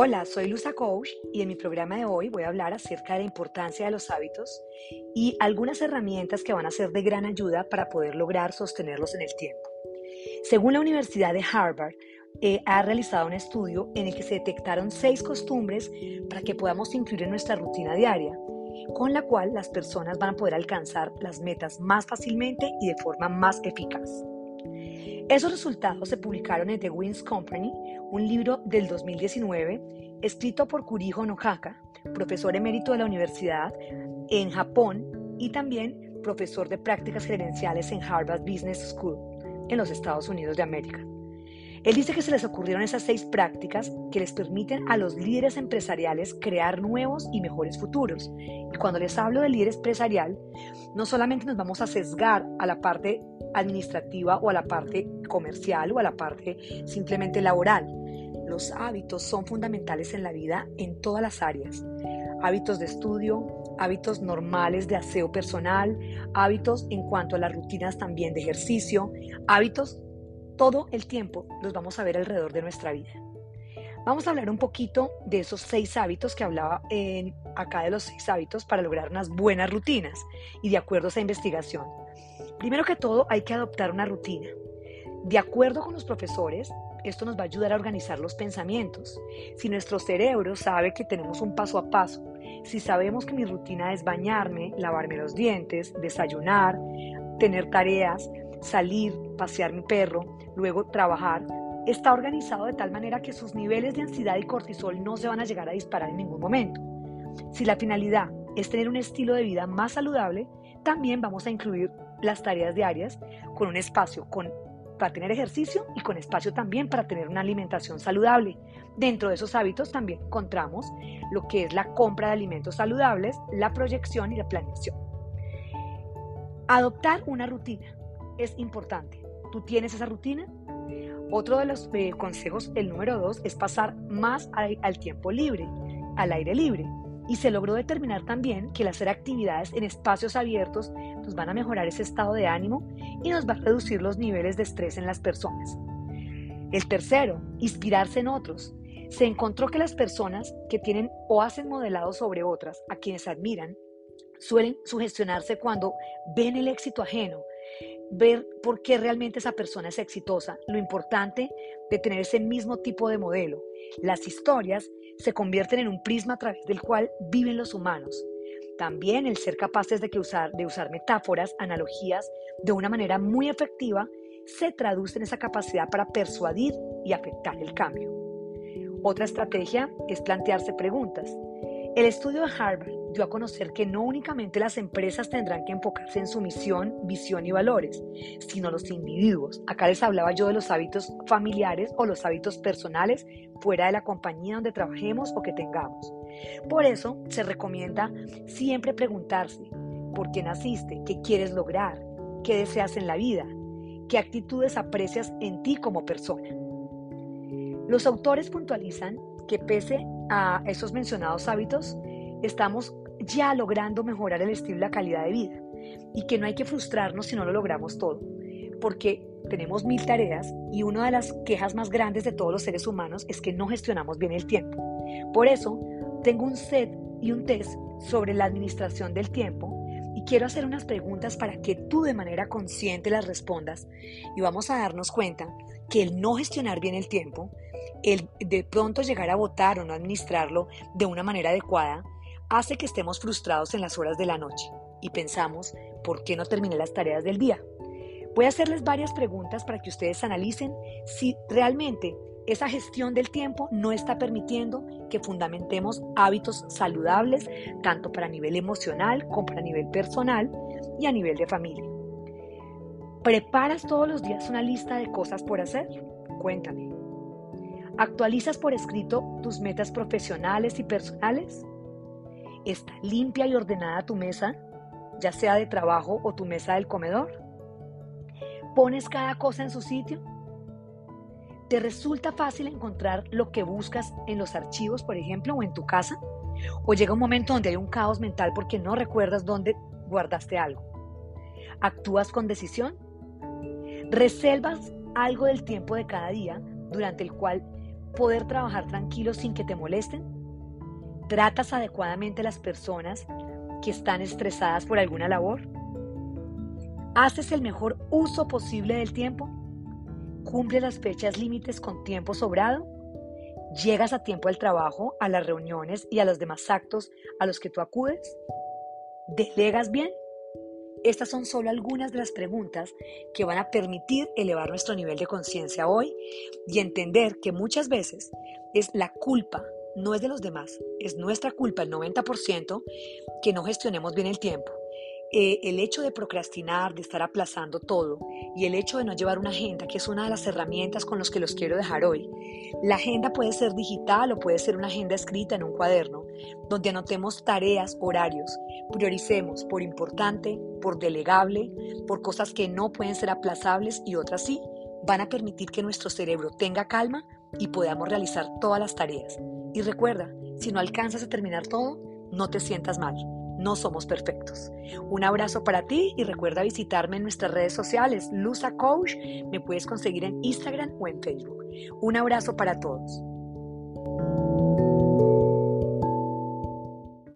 Hola, soy Luza Coach y en mi programa de hoy voy a hablar acerca de la importancia de los hábitos y algunas herramientas que van a ser de gran ayuda para poder lograr sostenerlos en el tiempo. Según la Universidad de Harvard, eh, ha realizado un estudio en el que se detectaron seis costumbres para que podamos incluir en nuestra rutina diaria, con la cual las personas van a poder alcanzar las metas más fácilmente y de forma más eficaz. Esos resultados se publicaron en The Wins Company, un libro del 2019 escrito por Kuriho Nohaka, profesor emérito de la universidad en Japón y también profesor de prácticas gerenciales en Harvard Business School en los Estados Unidos de América. Él dice que se les ocurrieron esas seis prácticas que les permiten a los líderes empresariales crear nuevos y mejores futuros. Y cuando les hablo de líder empresarial, no solamente nos vamos a sesgar a la parte administrativa o a la parte comercial o a la parte simplemente laboral. Los hábitos son fundamentales en la vida en todas las áreas. Hábitos de estudio, hábitos normales de aseo personal, hábitos en cuanto a las rutinas también de ejercicio, hábitos todo el tiempo los vamos a ver alrededor de nuestra vida. Vamos a hablar un poquito de esos seis hábitos que hablaba en, acá de los seis hábitos para lograr unas buenas rutinas y de acuerdo a esa investigación. Primero que todo hay que adoptar una rutina. De acuerdo con los profesores, esto nos va a ayudar a organizar los pensamientos. Si nuestro cerebro sabe que tenemos un paso a paso, si sabemos que mi rutina es bañarme, lavarme los dientes, desayunar, tener tareas, salir, pasear mi perro, luego trabajar, está organizado de tal manera que sus niveles de ansiedad y cortisol no se van a llegar a disparar en ningún momento. Si la finalidad es tener un estilo de vida más saludable, también vamos a incluir las tareas diarias con un espacio con, para tener ejercicio y con espacio también para tener una alimentación saludable. Dentro de esos hábitos también encontramos lo que es la compra de alimentos saludables, la proyección y la planeación. Adoptar una rutina es importante. ¿Tú tienes esa rutina? Otro de los eh, consejos, el número dos, es pasar más al tiempo libre, al aire libre. Y se logró determinar también que el hacer actividades en espacios abiertos nos van a mejorar ese estado de ánimo y nos va a reducir los niveles de estrés en las personas. El tercero, inspirarse en otros. Se encontró que las personas que tienen o hacen modelado sobre otras, a quienes admiran, suelen sugestionarse cuando ven el éxito ajeno ver por qué realmente esa persona es exitosa, lo importante de tener ese mismo tipo de modelo. Las historias se convierten en un prisma a través del cual viven los humanos. También el ser capaces de, usar, de usar metáforas, analogías de una manera muy efectiva se traduce en esa capacidad para persuadir y afectar el cambio. Otra estrategia es plantearse preguntas. El estudio de Harvard a conocer que no únicamente las empresas tendrán que enfocarse en su misión, visión y valores, sino los individuos. Acá les hablaba yo de los hábitos familiares o los hábitos personales fuera de la compañía donde trabajemos o que tengamos. Por eso se recomienda siempre preguntarse, ¿por qué naciste? ¿Qué quieres lograr? ¿Qué deseas en la vida? ¿Qué actitudes aprecias en ti como persona? Los autores puntualizan que pese a esos mencionados hábitos, estamos ya logrando mejorar el estilo y la calidad de vida y que no hay que frustrarnos si no lo logramos todo, porque tenemos mil tareas y una de las quejas más grandes de todos los seres humanos es que no gestionamos bien el tiempo. Por eso, tengo un set y un test sobre la administración del tiempo y quiero hacer unas preguntas para que tú de manera consciente las respondas y vamos a darnos cuenta que el no gestionar bien el tiempo, el de pronto llegar a votar o no administrarlo de una manera adecuada, hace que estemos frustrados en las horas de la noche y pensamos, ¿por qué no terminé las tareas del día? Voy a hacerles varias preguntas para que ustedes analicen si realmente esa gestión del tiempo no está permitiendo que fundamentemos hábitos saludables, tanto para nivel emocional como para nivel personal y a nivel de familia. ¿Preparas todos los días una lista de cosas por hacer? Cuéntame. ¿Actualizas por escrito tus metas profesionales y personales? ¿Está limpia y ordenada tu mesa, ya sea de trabajo o tu mesa del comedor? ¿Pones cada cosa en su sitio? ¿Te resulta fácil encontrar lo que buscas en los archivos, por ejemplo, o en tu casa? ¿O llega un momento donde hay un caos mental porque no recuerdas dónde guardaste algo? ¿Actúas con decisión? ¿Reservas algo del tiempo de cada día durante el cual poder trabajar tranquilo sin que te molesten? ¿Tratas adecuadamente a las personas que están estresadas por alguna labor? ¿Haces el mejor uso posible del tiempo? ¿Cumples las fechas límites con tiempo sobrado? ¿Llegas a tiempo al trabajo, a las reuniones y a los demás actos a los que tú acudes? ¿Delegas bien? Estas son solo algunas de las preguntas que van a permitir elevar nuestro nivel de conciencia hoy y entender que muchas veces es la culpa, no es de los demás, es nuestra culpa el 90% que no gestionemos bien el tiempo. Eh, el hecho de procrastinar, de estar aplazando todo y el hecho de no llevar una agenda, que es una de las herramientas con las que los quiero dejar hoy. La agenda puede ser digital o puede ser una agenda escrita en un cuaderno, donde anotemos tareas, horarios, prioricemos por importante, por delegable, por cosas que no pueden ser aplazables y otras sí, van a permitir que nuestro cerebro tenga calma y podamos realizar todas las tareas. Y recuerda, si no alcanzas a terminar todo, no te sientas mal no somos perfectos. Un abrazo para ti y recuerda visitarme en nuestras redes sociales, Lusa Coach. Me puedes conseguir en Instagram o en Facebook. Un abrazo para todos.